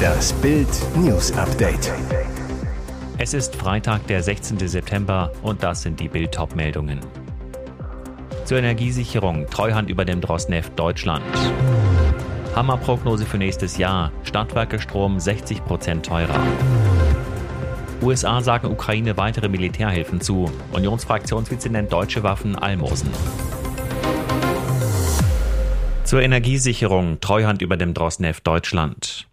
Das Bild News Update. Es ist Freitag, der 16. September und das sind die Bild meldungen Zur Energiesicherung Treuhand über dem Drosneft Deutschland. Hammerprognose für nächstes Jahr. Stadtwerke Strom 60% teurer. USA sagen Ukraine weitere Militärhilfen zu. Unionsfraktionsvize nennt deutsche Waffen Almosen. Zur Energiesicherung Treuhand über dem Drosneft Deutschland.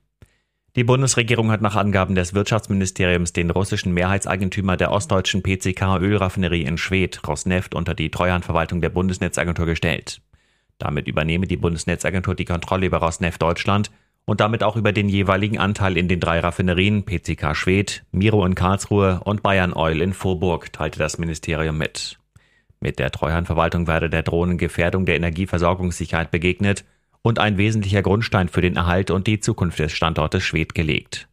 Die Bundesregierung hat nach Angaben des Wirtschaftsministeriums den russischen Mehrheitseigentümer der ostdeutschen PCK Ölraffinerie in Schwedt, Rosneft, unter die Treuhandverwaltung der Bundesnetzagentur gestellt. Damit übernehme die Bundesnetzagentur die Kontrolle über Rosneft Deutschland und damit auch über den jeweiligen Anteil in den drei Raffinerien PCK Schwedt, Miro in Karlsruhe und Bayern Oil in Vorburg, teilte das Ministerium mit. Mit der Treuhandverwaltung werde der drohenden Gefährdung der Energieversorgungssicherheit begegnet und ein wesentlicher Grundstein für den Erhalt und die Zukunft des Standortes Schwedt gelegt.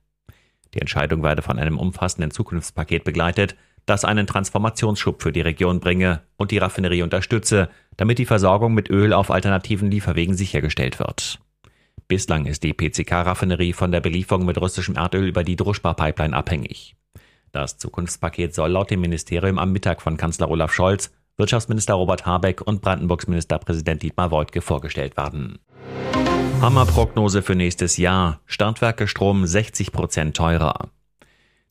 Die Entscheidung werde von einem umfassenden Zukunftspaket begleitet, das einen Transformationsschub für die Region bringe und die Raffinerie unterstütze, damit die Versorgung mit Öl auf alternativen Lieferwegen sichergestellt wird. Bislang ist die PCK-Raffinerie von der Belieferung mit russischem Erdöl über die Druschba-Pipeline abhängig. Das Zukunftspaket soll laut dem Ministerium am Mittag von Kanzler Olaf Scholz Wirtschaftsminister Robert Habeck und Brandenburgs Ministerpräsident Dietmar Woidke vorgestellt werden. Hammerprognose für nächstes Jahr. Stadtwerke Strom 60 Prozent teurer.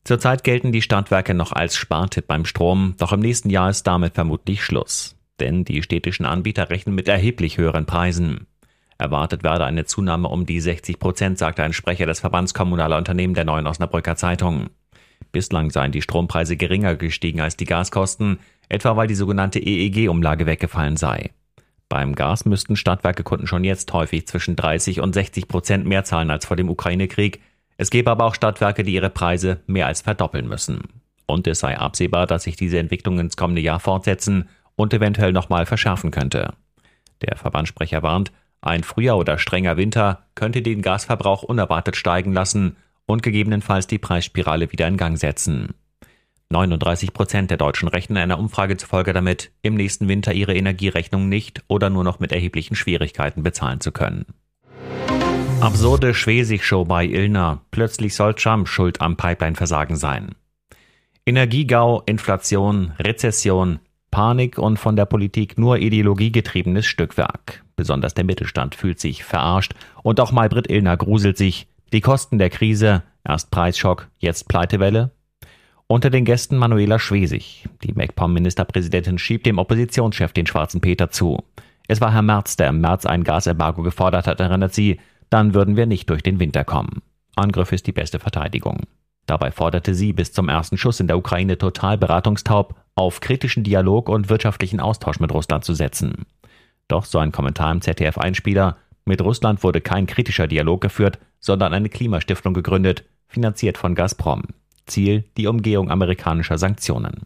Zurzeit gelten die Stadtwerke noch als Spartipp beim Strom, doch im nächsten Jahr ist damit vermutlich Schluss. Denn die städtischen Anbieter rechnen mit erheblich höheren Preisen. Erwartet werde eine Zunahme um die 60 Prozent, sagte ein Sprecher des Verbands kommunaler Unternehmen der Neuen Osnabrücker Zeitung. Bislang seien die Strompreise geringer gestiegen als die Gaskosten, etwa weil die sogenannte EEG-Umlage weggefallen sei. Beim Gas müssten Stadtwerkekunden schon jetzt häufig zwischen 30 und 60 Prozent mehr zahlen als vor dem Ukraine-Krieg. Es gäbe aber auch Stadtwerke, die ihre Preise mehr als verdoppeln müssen. Und es sei absehbar, dass sich diese Entwicklung ins kommende Jahr fortsetzen und eventuell nochmal verschärfen könnte. Der Verbandssprecher warnt, ein früher oder strenger Winter könnte den Gasverbrauch unerwartet steigen lassen und gegebenenfalls die Preisspirale wieder in Gang setzen. 39 Prozent der Deutschen rechnen einer Umfrage zufolge damit, im nächsten Winter ihre Energierechnung nicht oder nur noch mit erheblichen Schwierigkeiten bezahlen zu können. Absurde Schwesig-Show bei Ilna. Plötzlich soll Trump schuld am Pipeline-Versagen sein. Energiegau, Inflation, Rezession, Panik und von der Politik nur ideologiegetriebenes Stückwerk. Besonders der Mittelstand fühlt sich verarscht und auch Maybrit Illner gruselt sich. Die Kosten der Krise, erst Preisschock, jetzt Pleitewelle, unter den Gästen Manuela Schwesig. Die MacPom-Ministerpräsidentin schiebt dem Oppositionschef den schwarzen Peter zu. Es war Herr Merz, der im März ein Gasembargo gefordert hat, erinnert sie. Dann würden wir nicht durch den Winter kommen. Angriff ist die beste Verteidigung. Dabei forderte sie bis zum ersten Schuss in der Ukraine total beratungstaub auf kritischen Dialog und wirtschaftlichen Austausch mit Russland zu setzen. Doch so ein Kommentar im ZDF-Einspieler, mit Russland wurde kein kritischer Dialog geführt, sondern eine Klimastiftung gegründet, finanziert von Gazprom. Ziel die Umgehung amerikanischer Sanktionen.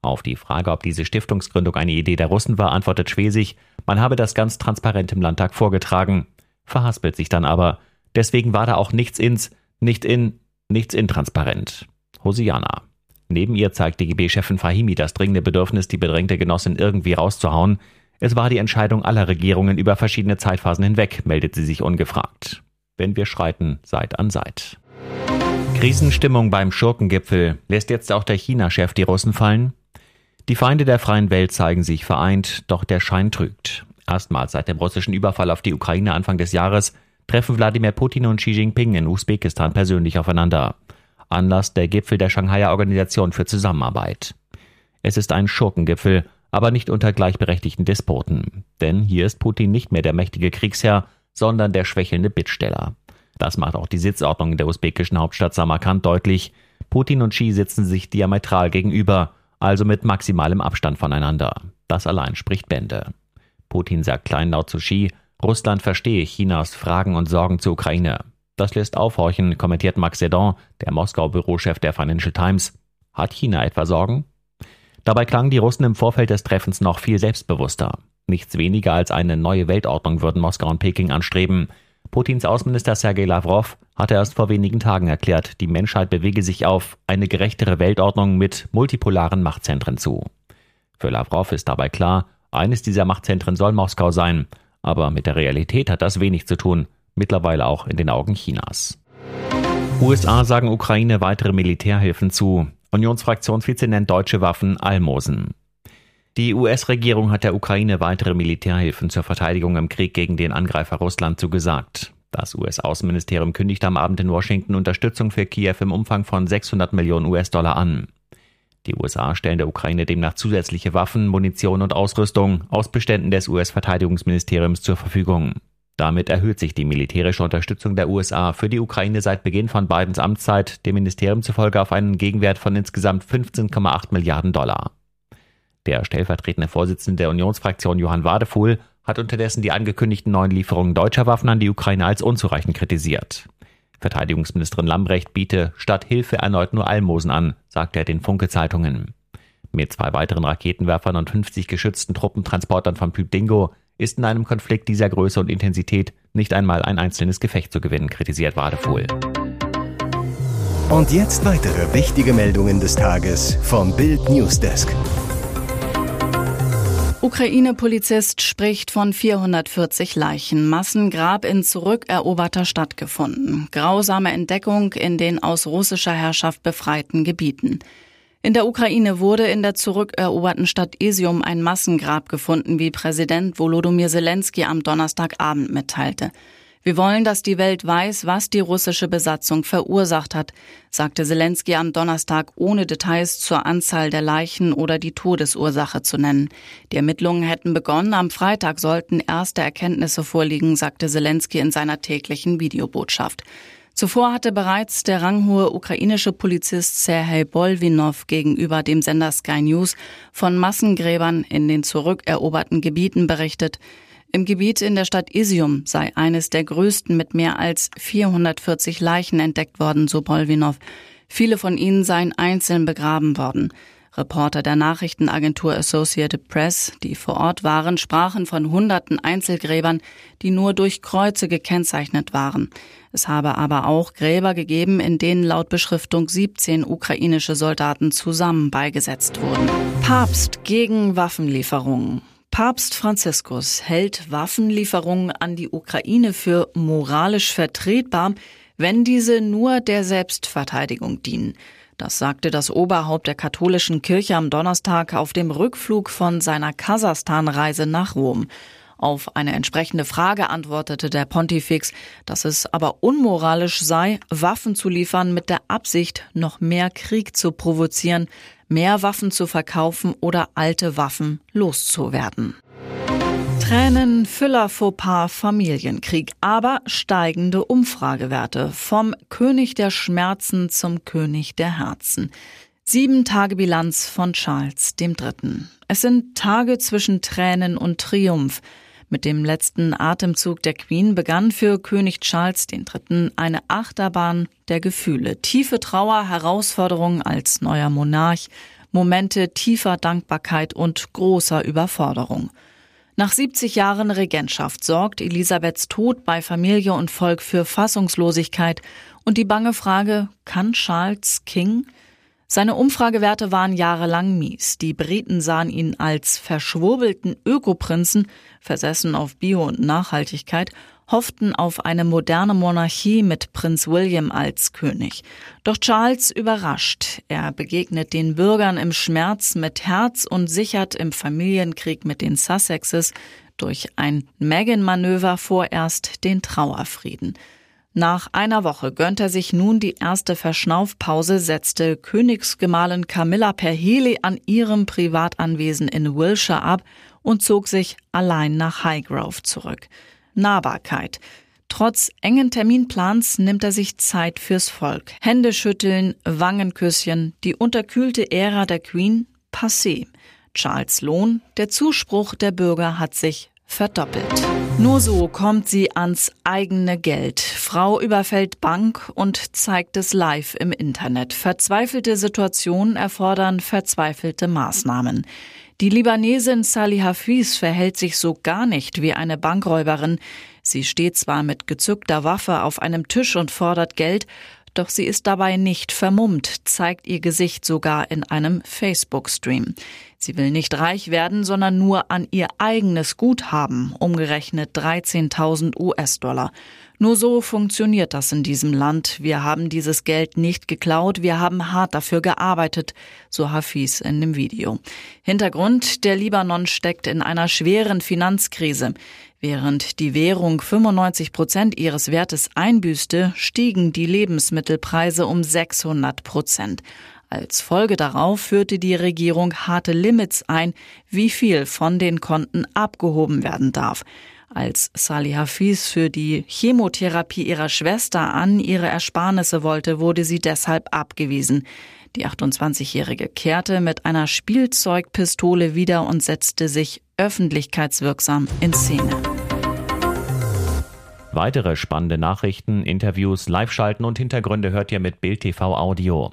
Auf die Frage, ob diese Stiftungsgründung eine Idee der Russen war, antwortet Schwesig, man habe das ganz transparent im Landtag vorgetragen, verhaspelt sich dann aber. Deswegen war da auch nichts ins, nicht in, nichts intransparent. Hosiana. Neben ihr zeigt DGB-Chefin Fahimi das dringende Bedürfnis, die bedrängte Genossin irgendwie rauszuhauen. Es war die Entscheidung aller Regierungen über verschiedene Zeitphasen hinweg, meldet sie sich ungefragt. Wenn wir schreiten, Seit an Seit. Krisenstimmung beim Schurkengipfel. Lässt jetzt auch der China-Chef die Russen fallen? Die Feinde der freien Welt zeigen sich vereint, doch der Schein trügt. Erstmals seit dem russischen Überfall auf die Ukraine Anfang des Jahres treffen Wladimir Putin und Xi Jinping in Usbekistan persönlich aufeinander. Anlass der Gipfel der Shanghaier Organisation für Zusammenarbeit. Es ist ein Schurkengipfel, aber nicht unter gleichberechtigten Despoten. Denn hier ist Putin nicht mehr der mächtige Kriegsherr, sondern der schwächelnde Bittsteller. Das macht auch die Sitzordnung der usbekischen Hauptstadt Samarkand deutlich. Putin und Xi sitzen sich diametral gegenüber, also mit maximalem Abstand voneinander. Das allein spricht Bände. Putin sagt kleinlaut zu Xi, Russland verstehe Chinas Fragen und Sorgen zur Ukraine. Das lässt aufhorchen, kommentiert Max Sedon, der Moskau-Bürochef der Financial Times. Hat China etwa Sorgen? Dabei klangen die Russen im Vorfeld des Treffens noch viel selbstbewusster. Nichts weniger als eine neue Weltordnung würden Moskau und Peking anstreben. Putins Außenminister Sergei Lavrov hatte erst vor wenigen Tagen erklärt, die Menschheit bewege sich auf eine gerechtere Weltordnung mit multipolaren Machtzentren zu. Für Lavrov ist dabei klar, eines dieser Machtzentren soll Moskau sein, aber mit der Realität hat das wenig zu tun. mittlerweile auch in den Augen Chinas. USA sagen Ukraine weitere Militärhilfen zu. Unionsfraktionsvize nennt deutsche Waffen Almosen. Die US-Regierung hat der Ukraine weitere Militärhilfen zur Verteidigung im Krieg gegen den Angreifer Russland zugesagt. Das US-Außenministerium kündigt am Abend in Washington Unterstützung für Kiew im Umfang von 600 Millionen US-Dollar an. Die USA stellen der Ukraine demnach zusätzliche Waffen, Munition und Ausrüstung aus Beständen des US-Verteidigungsministeriums zur Verfügung. Damit erhöht sich die militärische Unterstützung der USA für die Ukraine seit Beginn von Bidens Amtszeit, dem Ministerium zufolge auf einen Gegenwert von insgesamt 15,8 Milliarden Dollar. Der stellvertretende Vorsitzende der Unionsfraktion Johann Wadefuhl hat unterdessen die angekündigten neuen Lieferungen deutscher Waffen an die Ukraine als unzureichend kritisiert. Verteidigungsministerin Lambrecht biete statt Hilfe erneut nur Almosen an, sagt er den Funke-Zeitungen. Mit zwei weiteren Raketenwerfern und 50 geschützten Truppentransportern vom Typ Dingo ist in einem Konflikt dieser Größe und Intensität nicht einmal ein einzelnes Gefecht zu gewinnen, kritisiert Wadefuhl. Und jetzt weitere wichtige Meldungen des Tages vom Bild Newsdesk. Ukraine-Polizist spricht von 440 Leichen. Massengrab in zurückeroberter Stadt gefunden. Grausame Entdeckung in den aus russischer Herrschaft befreiten Gebieten. In der Ukraine wurde in der zurückeroberten Stadt Isium ein Massengrab gefunden, wie Präsident Volodymyr Zelensky am Donnerstagabend mitteilte. Wir wollen, dass die Welt weiß, was die russische Besatzung verursacht hat, sagte Zelensky am Donnerstag, ohne Details zur Anzahl der Leichen oder die Todesursache zu nennen. Die Ermittlungen hätten begonnen. Am Freitag sollten erste Erkenntnisse vorliegen, sagte Zelensky in seiner täglichen Videobotschaft. Zuvor hatte bereits der ranghohe ukrainische Polizist Serhei Bolvinov gegenüber dem Sender Sky News von Massengräbern in den zurückeroberten Gebieten berichtet. Im Gebiet in der Stadt Isium sei eines der größten mit mehr als 440 Leichen entdeckt worden, so Bolvinov. Viele von ihnen seien einzeln begraben worden. Reporter der Nachrichtenagentur Associated Press, die vor Ort waren, sprachen von hunderten Einzelgräbern, die nur durch Kreuze gekennzeichnet waren. Es habe aber auch Gräber gegeben, in denen laut Beschriftung 17 ukrainische Soldaten zusammen beigesetzt wurden. Papst gegen Waffenlieferungen. Papst Franziskus hält Waffenlieferungen an die Ukraine für moralisch vertretbar, wenn diese nur der Selbstverteidigung dienen. Das sagte das Oberhaupt der katholischen Kirche am Donnerstag auf dem Rückflug von seiner Kasachstan-Reise nach Rom. Auf eine entsprechende Frage antwortete der Pontifex, dass es aber unmoralisch sei, Waffen zu liefern mit der Absicht, noch mehr Krieg zu provozieren, mehr Waffen zu verkaufen oder alte Waffen loszuwerden. Tränen, Füller, Fauxpas, Familienkrieg, aber steigende Umfragewerte. Vom König der Schmerzen zum König der Herzen. Sieben Tage Bilanz von Charles III. Es sind Tage zwischen Tränen und Triumph. Mit dem letzten Atemzug der Queen begann für König Charles III. eine Achterbahn der Gefühle. Tiefe Trauer, Herausforderung als neuer Monarch, Momente tiefer Dankbarkeit und großer Überforderung. Nach 70 Jahren Regentschaft sorgt Elisabeths Tod bei Familie und Volk für Fassungslosigkeit und die bange Frage, kann Charles King? Seine Umfragewerte waren jahrelang mies. Die Briten sahen ihn als verschwurbelten Ökoprinzen, versessen auf Bio und Nachhaltigkeit hofften auf eine moderne Monarchie mit Prinz William als König. Doch Charles überrascht. Er begegnet den Bürgern im Schmerz mit Herz und sichert im Familienkrieg mit den Sussexes durch ein Meghan-Manöver vorerst den Trauerfrieden. Nach einer Woche gönnt er sich nun die erste Verschnaufpause, setzte Königsgemahlin Camilla per Heli an ihrem Privatanwesen in Wilshire ab und zog sich allein nach Highgrove zurück. Nahbarkeit. Trotz engen Terminplans nimmt er sich Zeit fürs Volk. Händeschütteln, Wangenküsschen, die unterkühlte Ära der Queen, passé. Charles Lohn, der Zuspruch der Bürger hat sich verdoppelt. Nur so kommt sie ans eigene Geld. Frau überfällt Bank und zeigt es live im Internet. Verzweifelte Situationen erfordern verzweifelte Maßnahmen. Die Libanesin Salih Hafiz verhält sich so gar nicht wie eine Bankräuberin. Sie steht zwar mit gezückter Waffe auf einem Tisch und fordert Geld, doch sie ist dabei nicht vermummt, zeigt ihr Gesicht sogar in einem Facebook-Stream. Sie will nicht reich werden, sondern nur an ihr eigenes Guthaben, umgerechnet 13.000 US-Dollar. Nur so funktioniert das in diesem Land. Wir haben dieses Geld nicht geklaut, wir haben hart dafür gearbeitet, so Hafiz in dem Video. Hintergrund, der Libanon steckt in einer schweren Finanzkrise. Während die Währung 95 Prozent ihres Wertes einbüßte, stiegen die Lebensmittelpreise um 600 Prozent. Als Folge darauf führte die Regierung harte Limits ein, wie viel von den Konten abgehoben werden darf. Als Salih Hafiz für die Chemotherapie ihrer Schwester an ihre Ersparnisse wollte, wurde sie deshalb abgewiesen. Die 28-Jährige kehrte mit einer Spielzeugpistole wieder und setzte sich öffentlichkeitswirksam in Szene. Weitere spannende Nachrichten, Interviews, Live-Schalten und Hintergründe hört ihr mit Bild TV Audio.